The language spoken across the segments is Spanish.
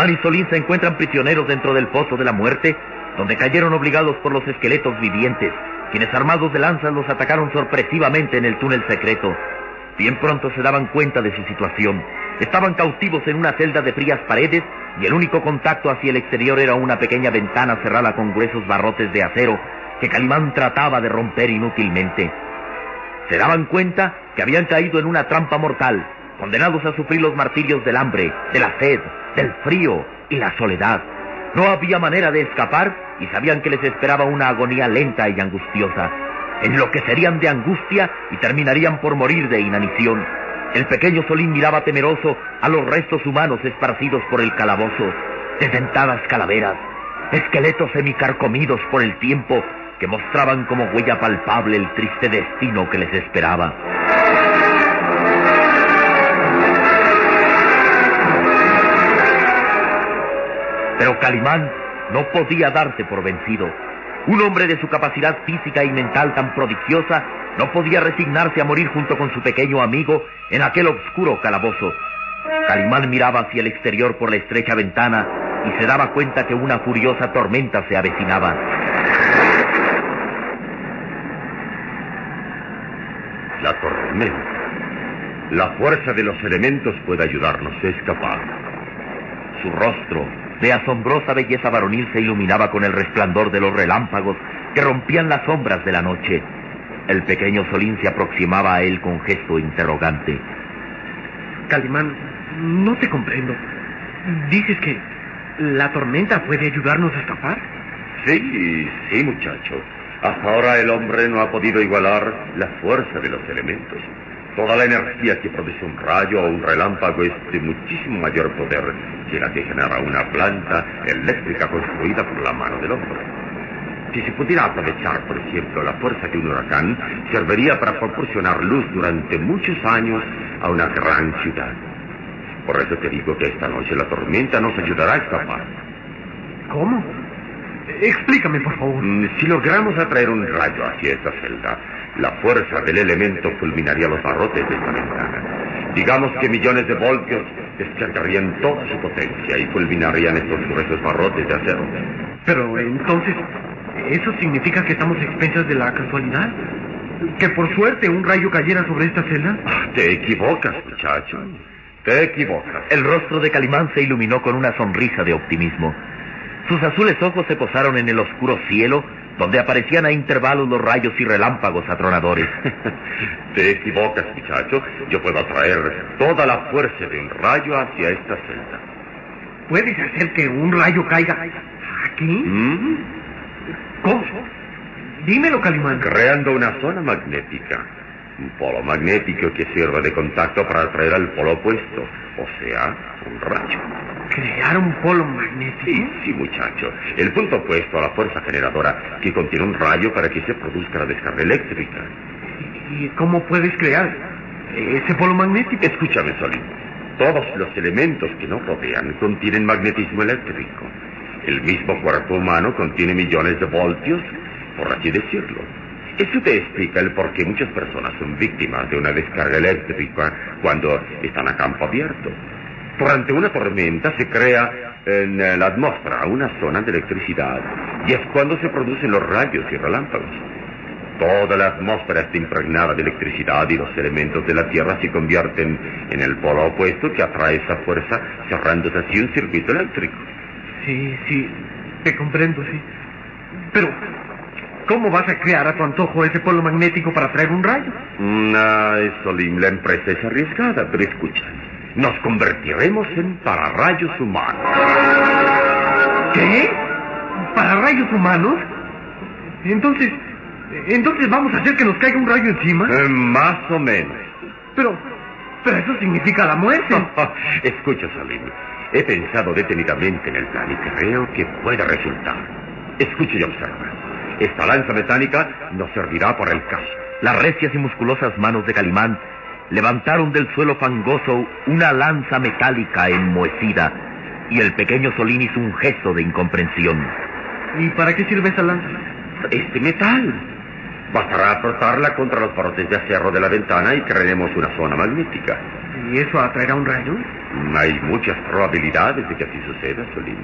Calimán y Solín se encuentran prisioneros dentro del pozo de la muerte, donde cayeron obligados por los esqueletos vivientes, quienes armados de lanzas los atacaron sorpresivamente en el túnel secreto. Bien pronto se daban cuenta de su situación. Estaban cautivos en una celda de frías paredes y el único contacto hacia el exterior era una pequeña ventana cerrada con gruesos barrotes de acero que Calimán trataba de romper inútilmente. Se daban cuenta que habían caído en una trampa mortal, condenados a sufrir los martirios del hambre, de la sed, del frío y la soledad. No había manera de escapar y sabían que les esperaba una agonía lenta y angustiosa. Enloquecerían de angustia y terminarían por morir de inanición. El pequeño Solín miraba temeroso a los restos humanos esparcidos por el calabozo, desdentadas calaveras, esqueletos semicarcomidos por el tiempo que mostraban como huella palpable el triste destino que les esperaba. Pero Calimán no podía darse por vencido. Un hombre de su capacidad física y mental tan prodigiosa no podía resignarse a morir junto con su pequeño amigo en aquel oscuro calabozo. Calimán miraba hacia el exterior por la estrecha ventana y se daba cuenta que una furiosa tormenta se avecinaba. La tormenta. La fuerza de los elementos puede ayudarnos a escapar. Su rostro, de asombrosa belleza varonil, se iluminaba con el resplandor de los relámpagos que rompían las sombras de la noche. El pequeño Solín se aproximaba a él con gesto interrogante. Calimán, no te comprendo. ¿Dices que la tormenta puede ayudarnos a escapar? Sí, sí, muchacho. Hasta ahora el hombre no ha podido igualar la fuerza de los elementos. Toda la energía que produce un rayo o un relámpago es de muchísimo mayor poder que la que genera una planta eléctrica construida por la mano del hombre. Si se pudiera aprovechar, por ejemplo, la fuerza de un huracán, serviría para proporcionar luz durante muchos años a una gran ciudad. Por eso te digo que esta noche la tormenta nos ayudará a escapar. ¿Cómo? Explícame, por favor. Mm, Si logramos atraer un rayo hacia esta celda, la fuerza del elemento fulminaría los barrotes de esta ventana. Digamos que millones de voltios descargarían toda su potencia y fulminarían estos gruesos barrotes de acero. Pero entonces, ¿eso significa que estamos a expensas de la casualidad? ¿Que por suerte un rayo cayera sobre esta celda? Ah, Te equivocas, muchacho. Te equivocas. El rostro de Calimán se iluminó con una sonrisa de optimismo. Sus azules ojos se posaron en el oscuro cielo, donde aparecían a intervalos los rayos y relámpagos atronadores. Te equivocas, muchacho. Yo puedo atraer toda la fuerza de un rayo hacia esta celda. ¿Puedes hacer que un rayo caiga aquí? ¿Mm? ¿Cómo? Dímelo, Calimán. Creando una zona magnética. Un polo magnético que sirve de contacto para atraer al polo opuesto, o sea, un rayo. ¿Crear un polo magnético? Sí, sí, muchacho. El punto opuesto a la fuerza generadora que contiene un rayo para que se produzca la descarga eléctrica. ¿Y cómo puedes crear ese polo magnético? Escúchame, Solín. Todos los elementos que nos rodean contienen magnetismo eléctrico. El mismo cuerpo humano contiene millones de voltios, por así decirlo. Eso te explica el por qué muchas personas son víctimas de una descarga eléctrica cuando están a campo abierto. Durante una tormenta se crea en la atmósfera una zona de electricidad y es cuando se producen los rayos y relámpagos. Toda la atmósfera está impregnada de electricidad y los elementos de la Tierra se convierten en el polo opuesto que atrae esa fuerza cerrándose así un circuito eléctrico. Sí, sí, te comprendo, sí. Pero, ¿cómo vas a crear a tu antojo ese polo magnético para traer un rayo? No, Solim, la empresa es arriesgada, pero escucha. Nos convertiremos en pararrayos humanos. ¿Qué? ¿Pararrayos humanos? Entonces, entonces vamos a hacer que nos caiga un rayo encima. Eh, más o menos. Pero, pero eso significa la muerte. Escucha, Salim. He pensado detenidamente en el plan y creo que puede resultar. Escucha y observa. Esta lanza metálica nos servirá para el caso. Las recias y musculosas manos de Calimán levantaron del suelo fangoso una lanza metálica enmohecida y el pequeño Solín hizo un gesto de incomprensión. ¿Y para qué sirve esa lanza? Este metal. Bastará frotarla contra los barrotes de acero de la ventana y crearemos una zona magnética. ¿Y eso atraerá un rayo? Hay muchas probabilidades de que así suceda, Solín.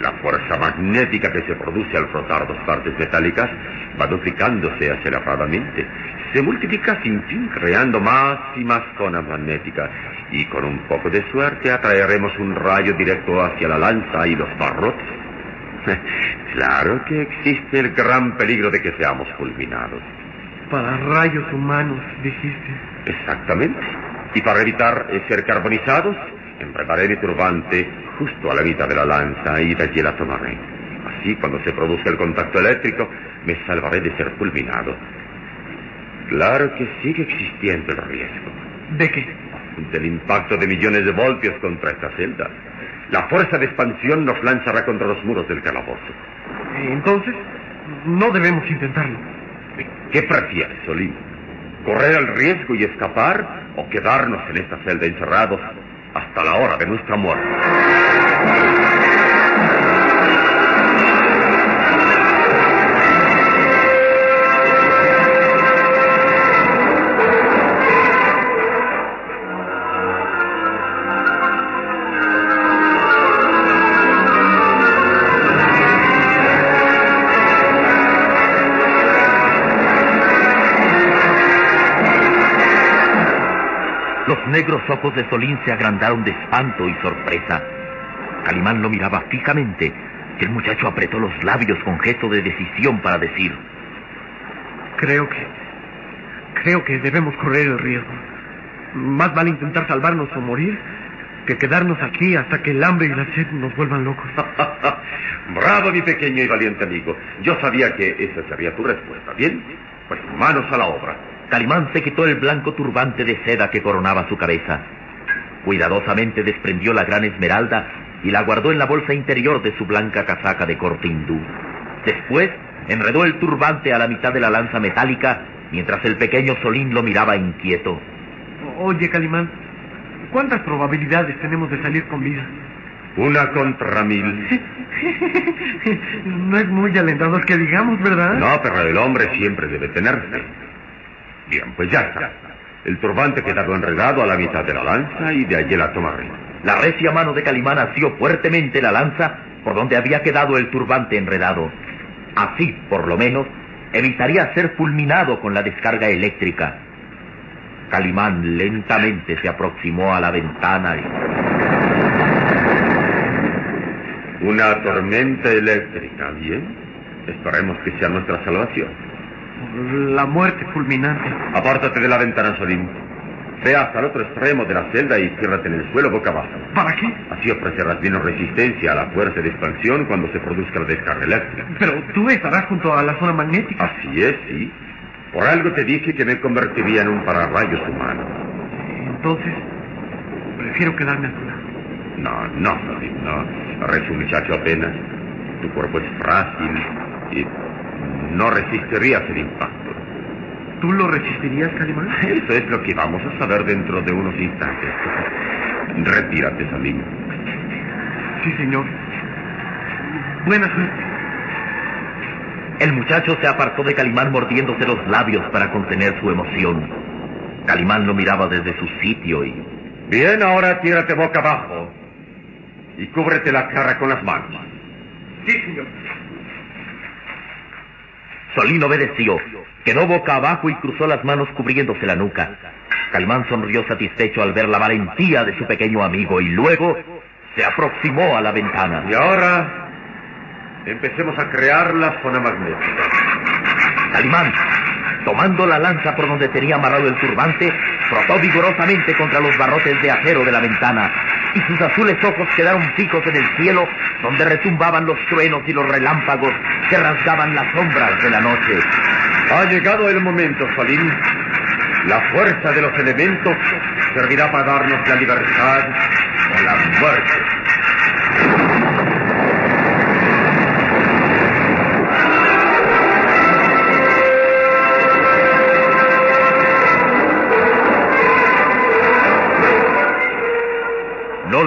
La fuerza magnética que se produce al frotar dos partes metálicas va duplicándose aceleradamente. Se multiplica sin fin, creando más y más zonas magnéticas. Y con un poco de suerte atraeremos un rayo directo hacia la lanza y los barrotes. Claro que existe el gran peligro de que seamos fulminados. Para rayos humanos, dijiste. Exactamente. Y para evitar ser carbonizados, enredaré mi turbante justo a la mitad de la lanza y de allí la tomaré. Así, cuando se produzca el contacto eléctrico, me salvaré de ser fulminado. Claro que sigue existiendo el riesgo. ¿De qué? Del impacto de millones de voltios contra esta celda. La fuerza de expansión nos lanzará contra los muros del calabozo. Entonces, no debemos intentarlo. ¿Qué prefieres, Solín? ¿Correr el riesgo y escapar o quedarnos en esta celda encerrados hasta la hora de nuestra muerte? Negros ojos de Solín se agrandaron de espanto y sorpresa. Calimán lo miraba fijamente y el muchacho apretó los labios con gesto de decisión para decir... Creo que... Creo que debemos correr el riesgo. Más vale intentar salvarnos o morir que quedarnos aquí hasta que el hambre y la sed nos vuelvan locos. Bravo, mi pequeño y valiente amigo. Yo sabía que esa sería tu respuesta. ¿Bien? Pues manos a la obra. Calimán se quitó el blanco turbante de seda que coronaba su cabeza. Cuidadosamente desprendió la gran esmeralda y la guardó en la bolsa interior de su blanca casaca de corte hindú. Después enredó el turbante a la mitad de la lanza metálica mientras el pequeño Solín lo miraba inquieto. Oye, Calimán, ¿cuántas probabilidades tenemos de salir con vida? Una contra mil. no es muy alentador que digamos, ¿verdad? No, pero el hombre siempre debe tener fe. Bien, pues ya está. El turbante ha quedado enredado a la mitad de la lanza y de allí la tomaré. La recia mano de Calimán asió fuertemente la lanza por donde había quedado el turbante enredado. Así, por lo menos, evitaría ser fulminado con la descarga eléctrica. Calimán lentamente se aproximó a la ventana y... Una tormenta eléctrica, ¿bien? Esperemos que sea nuestra salvación. La muerte fulminante. Apártate de la ventana, Solín. Ve hasta el otro extremo de la celda y ciérrate en el suelo boca abajo. ¿Para qué? Así ofrecerás menos resistencia a la fuerza de expansión cuando se produzca la descarga eléctrica. Pero tú estarás junto a la zona magnética. Así es, sí. Por algo te dije que me convertiría en un pararrayos humano. Entonces, prefiero quedarme a tu lado. No, no, no. Eres un muchacho apenas. Tu cuerpo es frágil y no resistirías el impacto. ¿Tú lo resistirías, Calimán? Eso es lo que vamos a saber dentro de unos instantes. Retírate, Salim. Sí, señor. Buena suerte. El muchacho se apartó de Calimán mordiéndose los labios para contener su emoción. Calimán lo miraba desde su sitio y... Bien, ahora tírate boca abajo y cúbrete la cara con las manos. Sí, señor. Solín obedeció, quedó boca abajo y cruzó las manos cubriéndose la nuca. Calimán sonrió satisfecho al ver la valentía de su pequeño amigo y luego se aproximó a la ventana. Y ahora empecemos a crear la zona magnética. Calimán, tomando la lanza por donde tenía amarrado el turbante, frotó vigorosamente contra los barrotes de acero de la ventana y sus azules ojos quedaron fijos en el cielo donde retumbaban los truenos y los relámpagos que rasgaban las sombras de la noche. Ha llegado el momento, Salim. La fuerza de los elementos servirá para darnos la libertad o la muerte.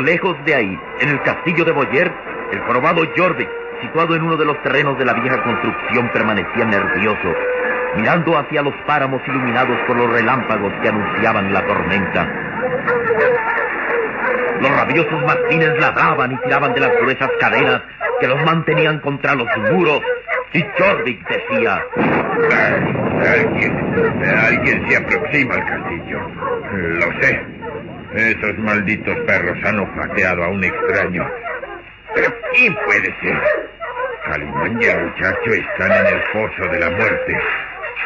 Lejos de ahí, en el castillo de Boyer, el jorobado Jorvik, situado en uno de los terrenos de la vieja construcción, permanecía nervioso, mirando hacia los páramos iluminados por los relámpagos que anunciaban la tormenta. Los rabiosos mastines ladraban y tiraban de las gruesas cadenas que los mantenían contra los muros. Y Jorvik decía... Alguien, alguien se aproxima al castillo. Lo sé. Esos malditos perros han olfateado a un extraño. Pero ¿quién puede ser? Calimán y el muchacho están en el pozo de la muerte.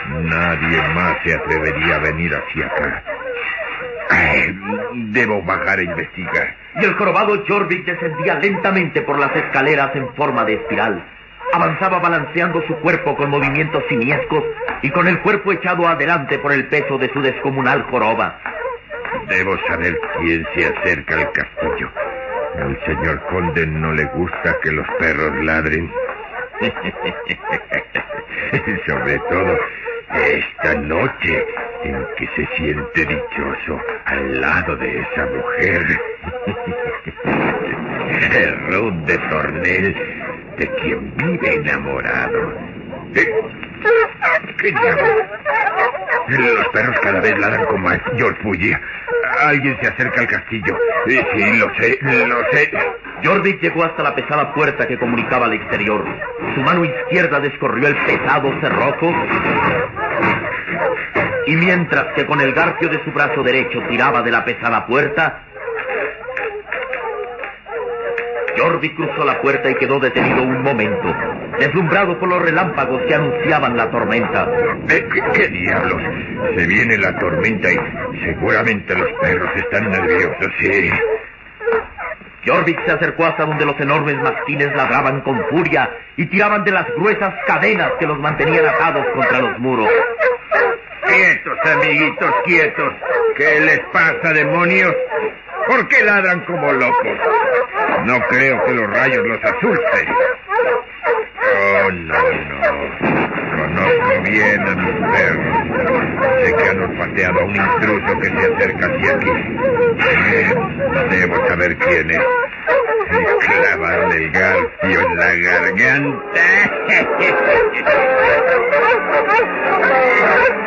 Nadie más se atrevería a venir hacia acá. Debo bajar a investigar. Y el jorobado Jorvik descendía lentamente por las escaleras en forma de espiral. Avanzaba balanceando su cuerpo con movimientos simiescos y con el cuerpo echado adelante por el peso de su descomunal joroba. Debo saber quién se acerca al castillo. Al señor conde no le gusta que los perros ladren. Sobre todo esta noche en que se siente dichoso al lado de esa mujer. Ruth de Tornel, de quien vive enamorado. ¿Qué? Los perros cada vez ladran con mayor furia. Alguien se acerca al castillo. Sí, sí, lo sé, lo sé. Jorvik llegó hasta la pesada puerta que comunicaba al exterior. Su mano izquierda descorrió el pesado cerrojo. Y mientras que con el garfio de su brazo derecho tiraba de la pesada puerta, Jorvik cruzó la puerta y quedó detenido un momento, deslumbrado por los relámpagos que anunciaban la tormenta. ¿Qué, qué diablos? Se viene la tormenta y seguramente los perros están nerviosos, sí. Jorvik se acercó hasta donde los enormes mastines ladraban con furia y tiraban de las gruesas cadenas que los mantenían atados contra los muros. Quietos, amiguitos, quietos. ¿Qué les pasa, demonios? ¿Por qué ladran como locos? No creo que los rayos los asusten. Oh, no, no. Conozco bien a mis perros. Sé que han olfateado a un intruso que se acerca hacia aquí. Debo saber quién es. Y clavarle el garfio en la garganta.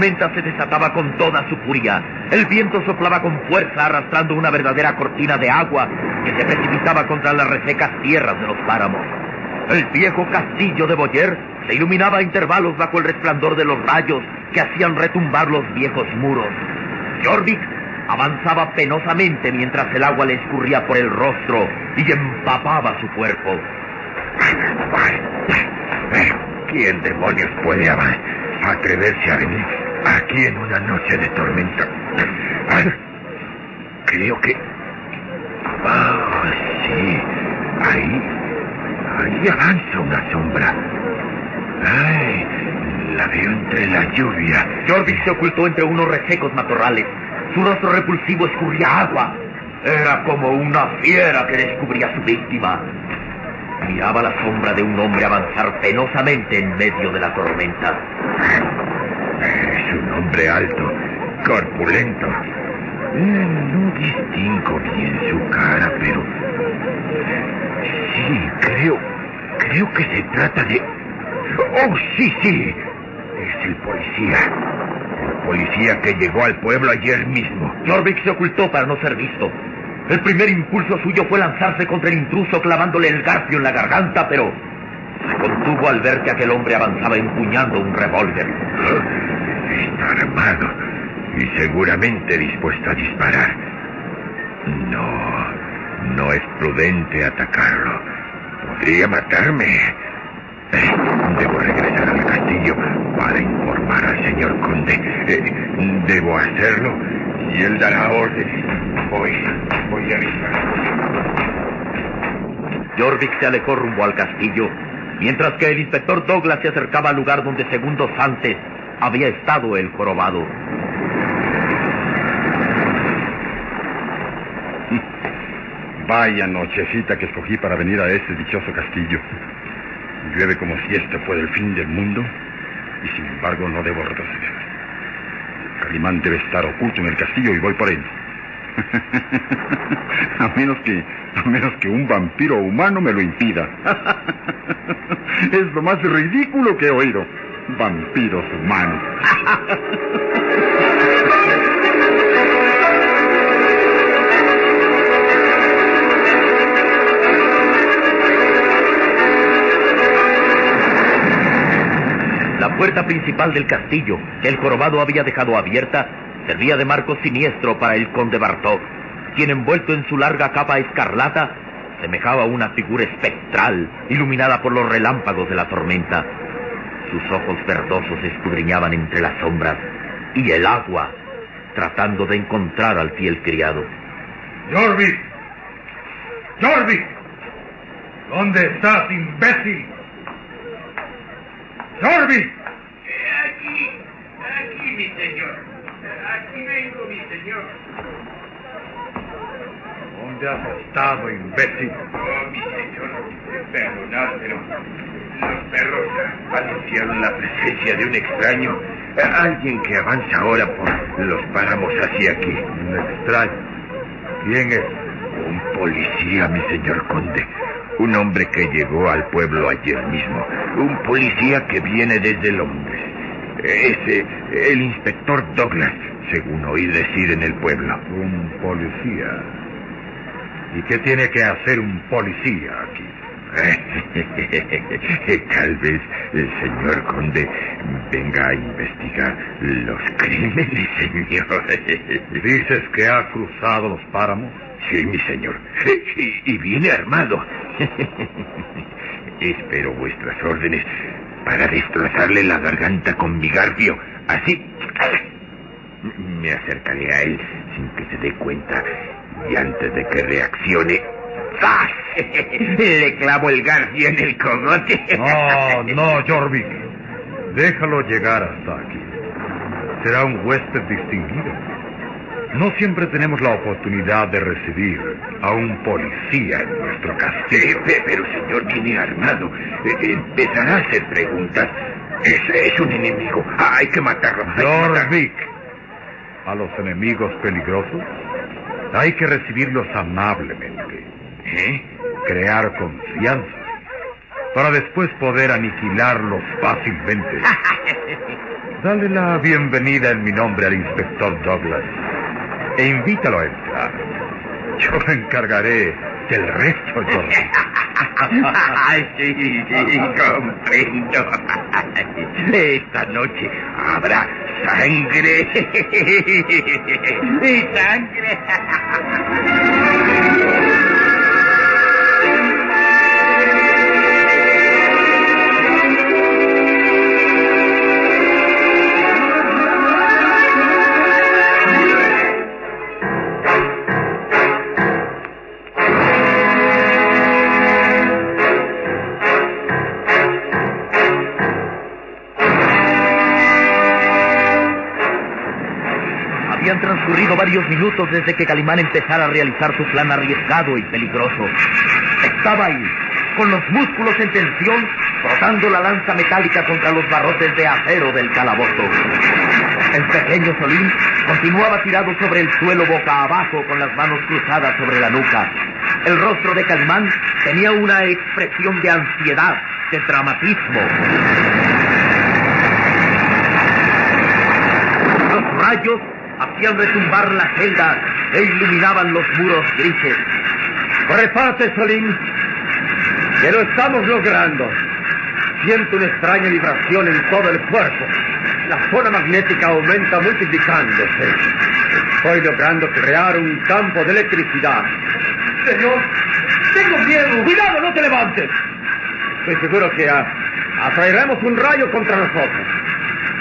tormenta se desataba con toda su furia. El viento soplaba con fuerza arrastrando una verdadera cortina de agua que se precipitaba contra las resecas tierras de los páramos. El viejo castillo de Boyer se iluminaba a intervalos bajo el resplandor de los rayos que hacían retumbar los viejos muros. Jorvik Avanzaba penosamente mientras el agua le escurría por el rostro y empapaba su cuerpo. ¿Quién demonios puede atreverse a venir aquí en una noche de tormenta? Creo que... Ah, sí. Ahí... Ahí avanza una sombra. Ay, la veo entre la lluvia. Jorvik se ocultó entre unos resecos matorrales. Su rostro repulsivo escurría agua. Era como una fiera que descubría a su víctima. Miraba la sombra de un hombre avanzar penosamente en medio de la tormenta. Hombre alto, corpulento. No distingo bien su cara, pero... Sí, creo... Creo que se trata de... Oh, sí, sí. Es el policía. El policía que llegó al pueblo ayer mismo. Jorvik se ocultó para no ser visto. El primer impulso suyo fue lanzarse contra el intruso clavándole el garfio en la garganta, pero se contuvo al ver que aquel hombre avanzaba empuñando un revólver. Está armado y seguramente dispuesto a disparar. No, no es prudente atacarlo. Podría matarme. Debo regresar al castillo para informar al señor conde. Eh, debo hacerlo y él dará órdenes. Voy, voy a avisar. Jorvik se alejó rumbo al castillo, mientras que el inspector Douglas se acercaba al lugar donde segundos antes había estado el jorobado. Vaya nochecita que escogí para venir a este dichoso castillo. Llueve como si esto fuera el fin del mundo y sin embargo no debo retroceder. Calimán debe estar oculto en el castillo y voy por él. a menos que a menos que un vampiro humano me lo impida. es lo más ridículo que he oído. Vampiros humanos. La puerta principal del castillo, que el jorobado había dejado abierta, servía de marco siniestro para el conde Bartok, quien envuelto en su larga capa escarlata semejaba una figura espectral iluminada por los relámpagos de la tormenta. Sus ojos verdosos escudriñaban entre las sombras y el agua, tratando de encontrar al fiel criado. Jorvik, Jorvik, ¿dónde estás, imbécil? Jorvik. Aquí, aquí, mi señor. Aquí vengo, mi señor. ¿Dónde has estado, imbécil? Oh, mi señor, perdonad, pero los perros anunciaron la presencia de un extraño. Alguien que avanza ahora por los páramos hacia aquí. Un extraño. ¿Quién es? Un policía, mi señor conde. Un hombre que llegó al pueblo ayer mismo. Un policía que viene desde Londres. Ese, el inspector Douglas, según oí decir en el pueblo. Un policía. ¿Y qué tiene que hacer un policía aquí? Tal vez el señor conde venga a investigar los crímenes, señor. ¿Dices que ha cruzado los páramos? Sí, mi señor. Y, y viene armado. Espero vuestras órdenes para destrozarle la garganta con mi garfio. Así. Me acercaré a él sin que se dé cuenta y antes de que reaccione. ¡Zas! Le clavo el garfio en el cogote. No, no, Jorvik. Déjalo llegar hasta aquí. Será un huésped distinguido. No siempre tenemos la oportunidad de recibir a un policía en nuestro castillo. Eh, pero, señor, viene armado. Eh, empezará a hacer preguntas. Es, es un enemigo. Hay que matarlo. Hay que matarlo. Jorvik, a los enemigos peligrosos hay que recibirlos amablemente. ¿Eh? Crear confianza para después poder aniquilarlos fácilmente. Dale la bienvenida en mi nombre al inspector Douglas e invítalo a entrar. Yo me encargaré Cuente el resto, Jordi. sí, sí, comprendo. Esta noche habrá sangre. y sangre. Varios minutos desde que Calimán empezara a realizar su plan arriesgado y peligroso. Estaba ahí, con los músculos en tensión, frotando la lanza metálica contra los barrotes de acero del calabozo. El pequeño Solín continuaba tirado sobre el suelo boca abajo con las manos cruzadas sobre la nuca. El rostro de Calimán tenía una expresión de ansiedad, de dramatismo. Los rayos hacían retumbar la celda e iluminaban los muros grises. Prepárate, Solín, que lo estamos logrando. Siento una extraña vibración en todo el cuerpo. La zona magnética aumenta multiplicándose. Estoy logrando crear un campo de electricidad. Señor, tengo miedo. Cuidado, no te levantes. Estoy seguro que a- atraeremos un rayo contra nosotros.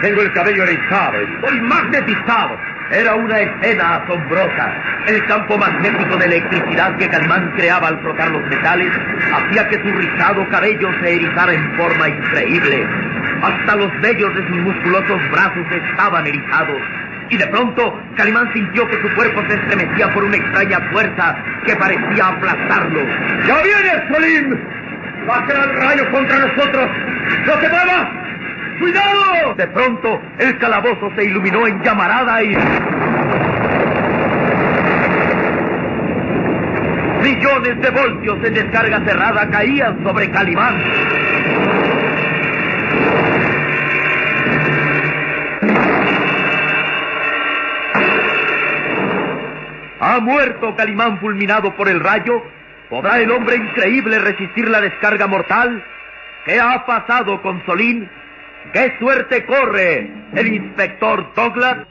Tengo el cabello erizado, estoy magnetizado. Era una escena asombrosa. El campo magnético de electricidad que Calimán creaba al frotar los metales hacía que su rizado cabello se erizara en forma increíble. Hasta los vellos de sus musculosos brazos estaban erizados. Y de pronto, Calimán sintió que su cuerpo se estremecía por una extraña fuerza que parecía aplastarlo. ¡Ya viene, Solín! ¡Va a crear rayo contra nosotros! ¡No te muevas! ¡Cuidado! De pronto, el calabozo se iluminó en llamarada y... Millones de voltios en descarga cerrada caían sobre Calimán. ¿Ha muerto Calimán fulminado por el rayo? ¿Podrá el hombre increíble resistir la descarga mortal? ¿Qué ha pasado con Solín? ¿Qué suerte corre el inspector Douglas?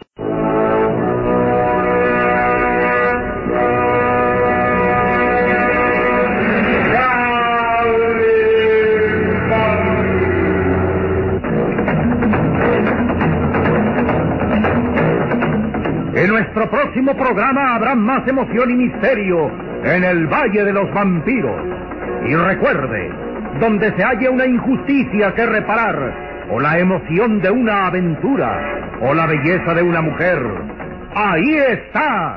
En nuestro próximo programa habrá más emoción y misterio en el Valle de los Vampiros. Y recuerde, donde se halla una injusticia que reparar, o la emoción de una aventura, o la belleza de una mujer, ahí está.